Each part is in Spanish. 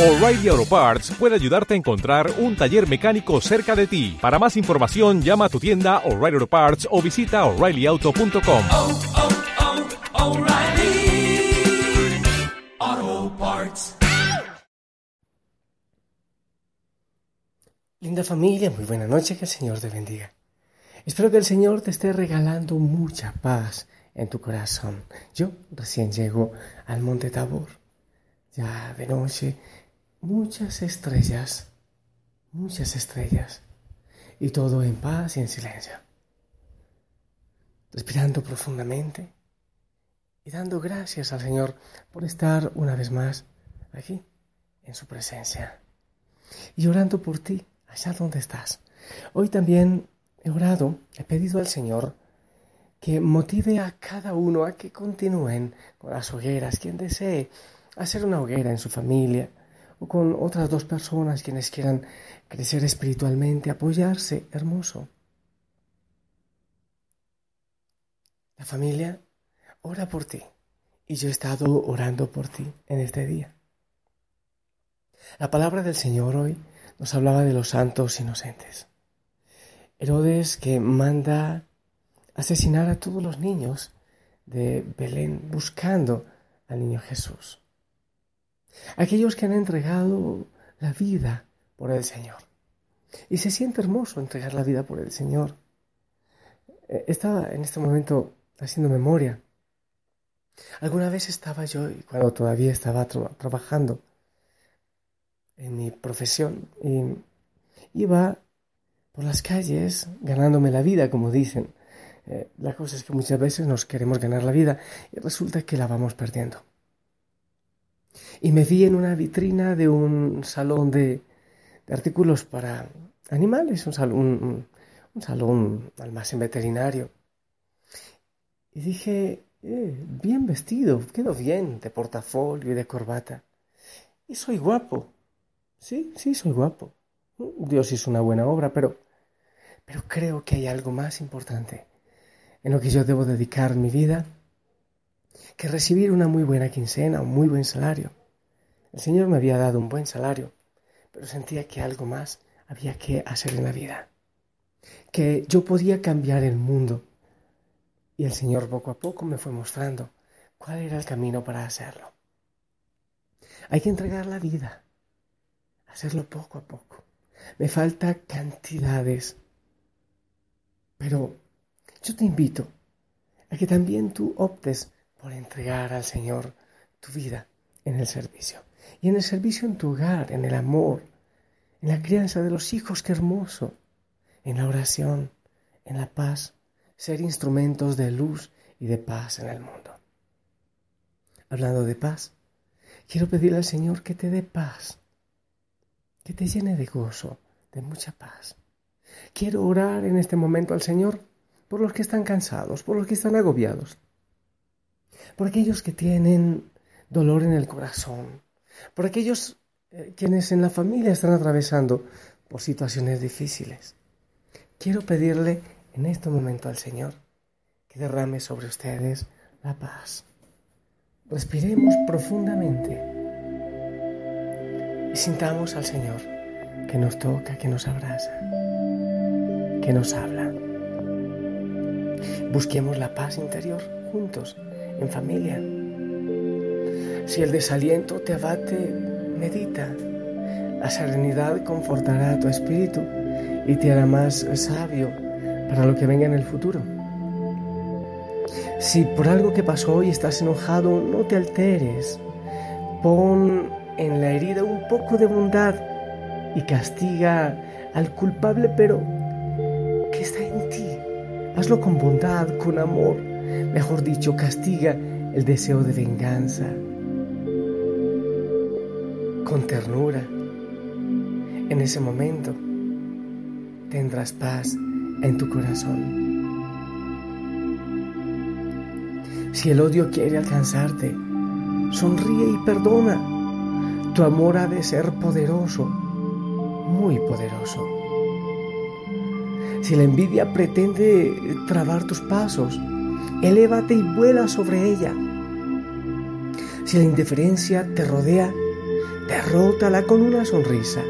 O'Reilly Auto Parts puede ayudarte a encontrar un taller mecánico cerca de ti. Para más información, llama a tu tienda O'Reilly Auto Parts o visita oreillyauto.com. oh, oh, Parts. Linda familia, muy buena noche, que el Señor te bendiga. Espero que el Señor te esté regalando mucha paz en tu corazón. Yo recién llego al Monte Tabor, ya de noche, muchas estrellas, muchas estrellas, y todo en paz y en silencio. Respirando profundamente y dando gracias al Señor por estar una vez más aquí, en su presencia, y orando por ti allá donde estás. Hoy también he orado, he pedido al Señor que motive a cada uno a que continúen con las hogueras, quien desee hacer una hoguera en su familia o con otras dos personas quienes quieran crecer espiritualmente, apoyarse, hermoso. La familia ora por ti y yo he estado orando por ti en este día. La palabra del Señor hoy nos hablaba de los santos inocentes. Herodes que manda asesinar a todos los niños de Belén buscando al niño Jesús. Aquellos que han entregado la vida por el Señor. Y se siente hermoso entregar la vida por el Señor. Eh, estaba en este momento haciendo memoria. Alguna vez estaba yo, cuando todavía estaba tra trabajando en mi profesión, y iba por las calles ganándome la vida, como dicen. Eh, la cosa es que muchas veces nos queremos ganar la vida y resulta que la vamos perdiendo. Y me vi en una vitrina de un salón de, de artículos para animales, un salón, un, un salón almacén veterinario. Y dije, eh, bien vestido, quedo bien de portafolio y de corbata. Y soy guapo. Sí, sí, soy guapo. Dios hizo una buena obra, pero, pero creo que hay algo más importante en lo que yo debo dedicar mi vida que recibir una muy buena quincena, un muy buen salario. El Señor me había dado un buen salario, pero sentía que algo más había que hacer en la vida, que yo podía cambiar el mundo. Y el Señor poco a poco me fue mostrando cuál era el camino para hacerlo. Hay que entregar la vida, hacerlo poco a poco. Me falta cantidades, pero yo te invito a que también tú optes por entregar al Señor tu vida en el servicio. Y en el servicio en tu hogar, en el amor, en la crianza de los hijos, qué hermoso, en la oración, en la paz, ser instrumentos de luz y de paz en el mundo. Hablando de paz, quiero pedirle al Señor que te dé paz, que te llene de gozo, de mucha paz. Quiero orar en este momento al Señor por los que están cansados, por los que están agobiados, por aquellos que tienen dolor en el corazón, por aquellos eh, quienes en la familia están atravesando por situaciones difíciles. Quiero pedirle en este momento al Señor que derrame sobre ustedes la paz. Respiremos profundamente y sintamos al Señor que nos toca, que nos abraza, que nos habla. Busquemos la paz interior juntos, en familia. Si el desaliento te abate, medita. La serenidad confortará a tu espíritu y te hará más sabio para lo que venga en el futuro. Si por algo que pasó hoy estás enojado, no te alteres. Pon en la herida un poco de bondad y castiga al culpable, pero que está en ti. Hazlo con bondad, con amor. Mejor dicho, castiga el deseo de venganza. Con ternura. En ese momento tendrás paz en tu corazón. Si el odio quiere alcanzarte, sonríe y perdona. Tu amor ha de ser poderoso, muy poderoso. Si la envidia pretende trabar tus pasos, elévate y vuela sobre ella. Si la indiferencia te rodea, derrótala con una sonrisa.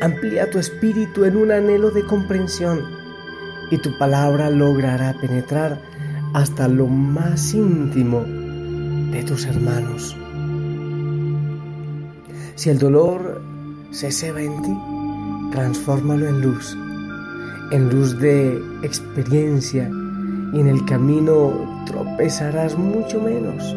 Amplía tu espíritu en un anhelo de comprensión y tu palabra logrará penetrar hasta lo más íntimo de tus hermanos. Si el dolor se ceba en ti, transfórmalo en luz, en luz de experiencia y en el camino tropezarás mucho menos.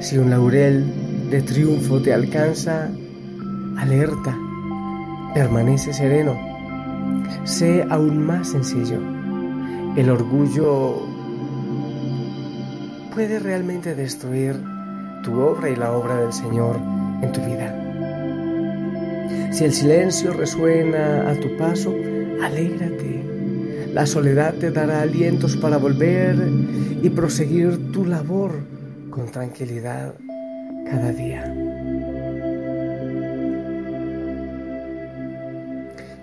Si un laurel de triunfo te alcanza, alerta, permanece sereno, sé aún más sencillo. El orgullo puede realmente destruir tu obra y la obra del Señor en tu vida. Si el silencio resuena a tu paso, alégrate. La soledad te dará alientos para volver y proseguir tu labor con tranquilidad cada día.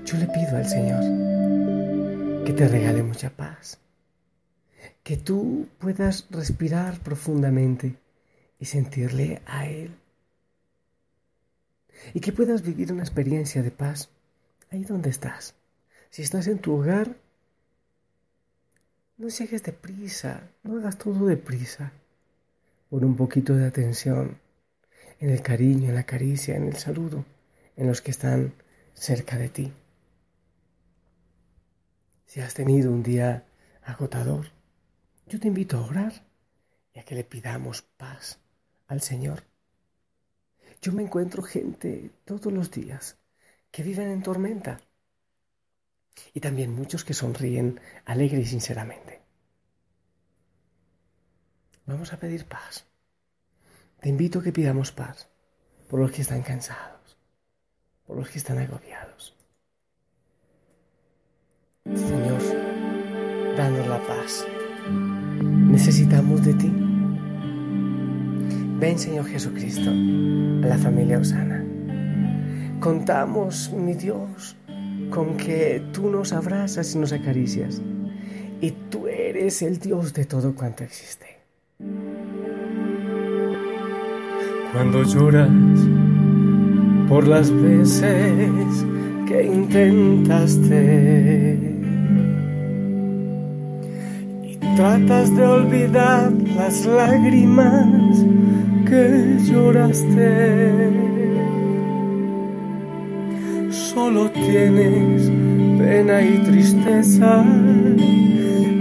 Yo le pido al Señor que te regale mucha paz, que tú puedas respirar profundamente y sentirle a Él, y que puedas vivir una experiencia de paz ahí donde estás. Si estás en tu hogar, no llegues deprisa, no hagas todo deprisa. Pon un poquito de atención en el cariño, en la caricia, en el saludo, en los que están cerca de ti. Si has tenido un día agotador, yo te invito a orar y a que le pidamos paz al Señor. Yo me encuentro gente todos los días que viven en tormenta y también muchos que sonríen alegre y sinceramente. Vamos a pedir paz. Te invito a que pidamos paz por los que están cansados, por los que están agobiados. Señor, danos la paz. Necesitamos de ti. Ven, Señor Jesucristo, a la familia Osana. Contamos, mi Dios, con que tú nos abrazas y nos acaricias. Y tú eres el Dios de todo cuanto existe. Cuando lloras por las veces que intentaste y tratas de olvidar las lágrimas que lloraste solo tienes pena y tristeza,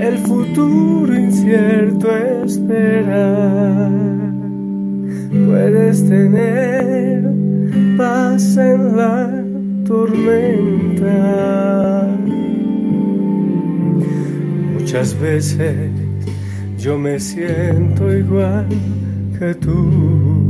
el futuro incierto esperar. Puedes tener paz en la tormenta. Muchas veces yo me siento igual que tú.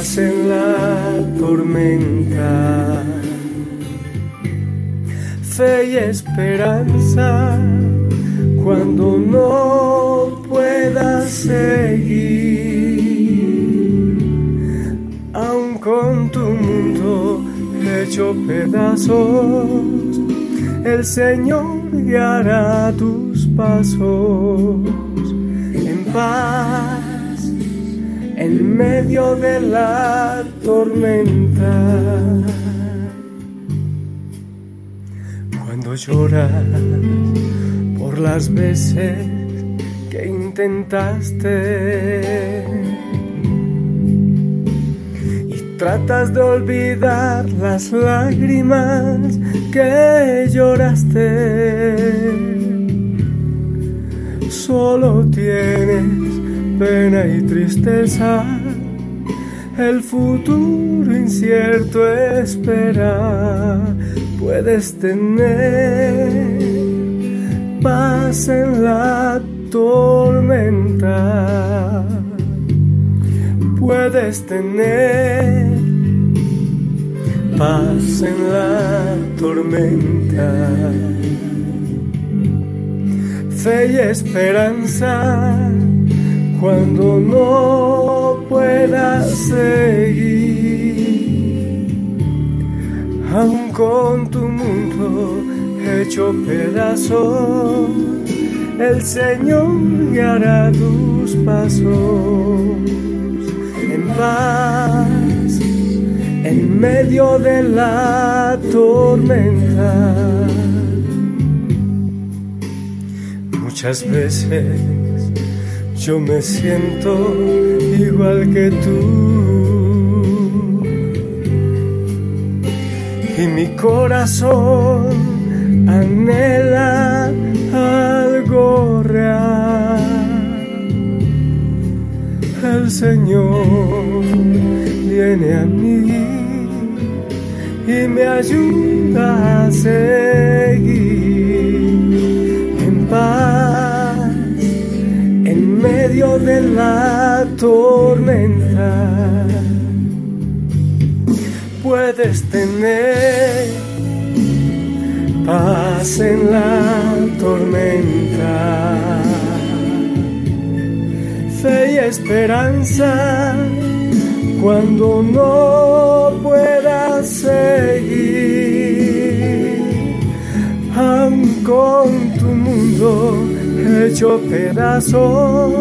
en la tormenta, fe y esperanza cuando no puedas seguir, aun con tu mundo hecho pedazos, el Señor guiará tus pasos paz en medio de la tormenta. Cuando lloras por las veces que intentaste y tratas de olvidar las lágrimas que lloraste solo tienes pena y tristeza, el futuro incierto espera, puedes tener paz en la tormenta. Puedes tener paz en la tormenta. Fe y esperanza cuando no puedas seguir, aun con tu mundo hecho pedazo, el Señor guiará tus pasos en paz, en medio de la tormenta. Muchas veces yo me siento igual que tú. Y mi corazón anhela algo real. El Señor viene a mí y me ayuda a seguir medio de la tormenta. Puedes tener paz en la tormenta, fe y esperanza cuando no puedas seguir, aun con tu mundo hecho pedazos,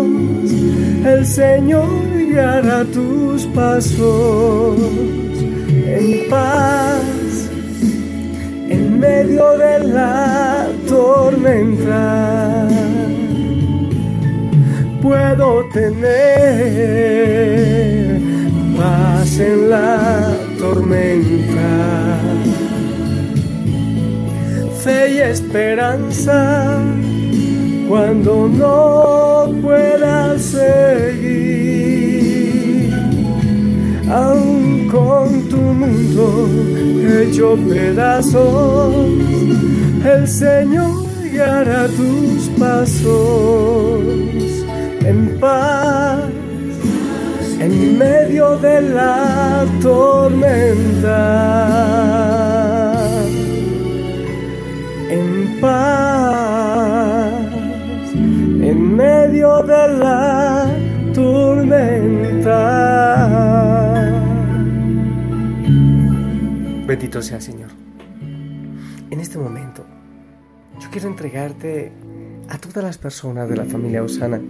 el Señor guiará tus pasos en paz, en medio de la tormenta. Puedo tener paz en la tormenta, fe y esperanza cuando no puedas seguir, aun con tu mundo hecho pedazos, el Señor guiará tus pasos en paz. En medio de la tormenta, en paz medio de la tormenta. Bendito sea Señor. En este momento, yo quiero entregarte a todas las personas de la familia Osana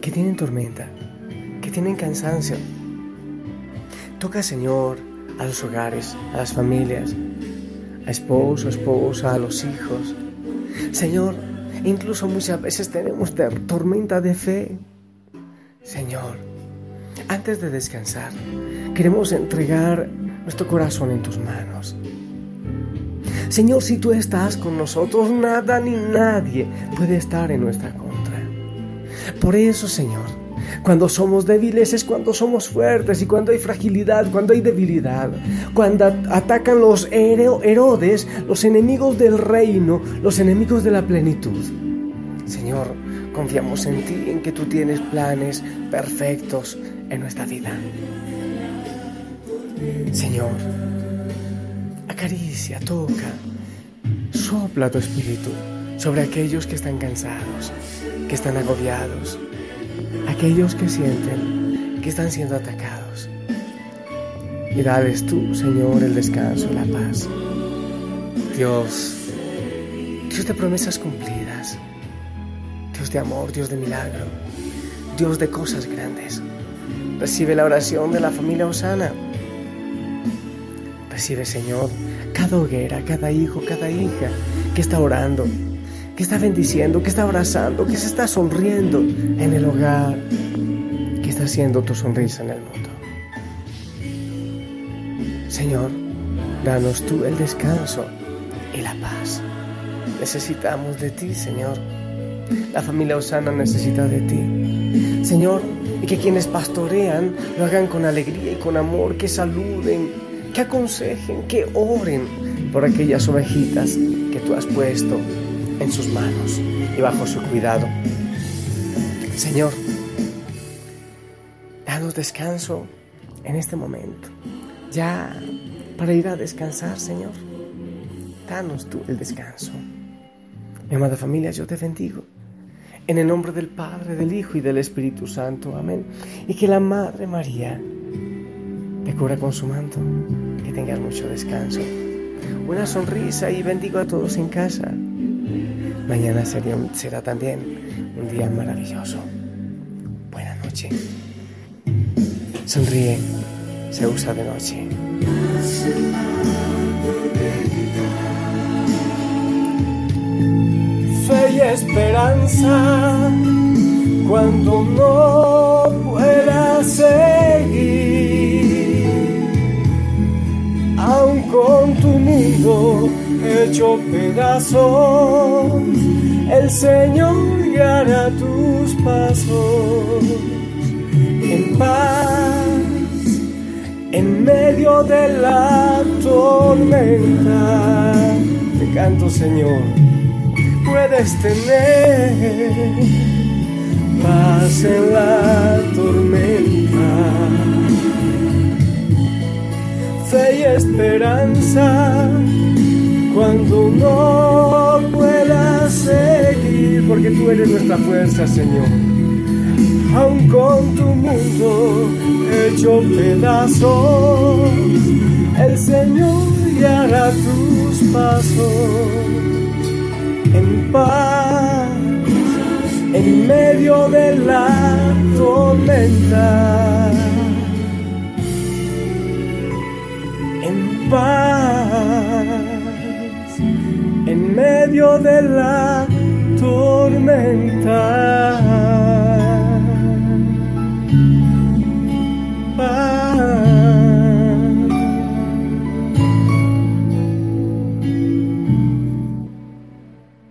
que tienen tormenta, que tienen cansancio. Toca, Señor, a los hogares, a las familias, a esposo, esposa, a los hijos. Señor, Incluso muchas veces tenemos tormenta de fe. Señor, antes de descansar, queremos entregar nuestro corazón en tus manos. Señor, si tú estás con nosotros, nada ni nadie puede estar en nuestra contra. Por eso, Señor, cuando somos débiles es cuando somos fuertes y cuando hay fragilidad, cuando hay debilidad, cuando atacan los Herodes, los enemigos del reino, los enemigos de la plenitud. Señor, confiamos en ti, en que tú tienes planes perfectos en nuestra vida. Señor, acaricia, toca, sopla tu espíritu sobre aquellos que están cansados, que están agobiados, aquellos que sienten que están siendo atacados. Y dales tú, Señor, el descanso la paz. Dios, Dios de promesas cumplidas, Dios de amor, Dios de milagro, Dios de cosas grandes. Recibe la oración de la familia Osana. Recibe, Señor, cada hoguera, cada hijo, cada hija que está orando, que está bendiciendo, que está abrazando, que se está sonriendo en el que está haciendo tu sonrisa en el mundo. Señor, danos tú el descanso y la paz. Necesitamos de ti, Señor. La familia Osana necesita de ti. Señor, y que quienes pastorean lo hagan con alegría y con amor, que saluden, que aconsejen, que oren por aquellas ovejitas que tú has puesto en sus manos y bajo su cuidado. Señor, danos descanso en este momento. Ya para ir a descansar, Señor. Danos tú el descanso. Mi amada familia, yo te bendigo. En el nombre del Padre, del Hijo y del Espíritu Santo. Amén. Y que la Madre María te cura con su manto. Que tengas mucho descanso. Una sonrisa y bendigo a todos en casa. Mañana será también un día maravilloso. Buena noche. Sonríe. Se usa de noche. Fe y esperanza cuando no pueda seguir, aun con tu mundo hecho pedazos, el Señor guiará tus pasos en paz en medio de la tormenta. Te canto, Señor, puedes tener paz en la tormenta. Fe y esperanza cuando no puedas seguir, porque tú eres nuestra fuerza, Señor. Aun con tu mundo hecho pedazos, el Señor guiará tus pasos en paz, en medio de la tormenta. En paz, medio de la tormenta.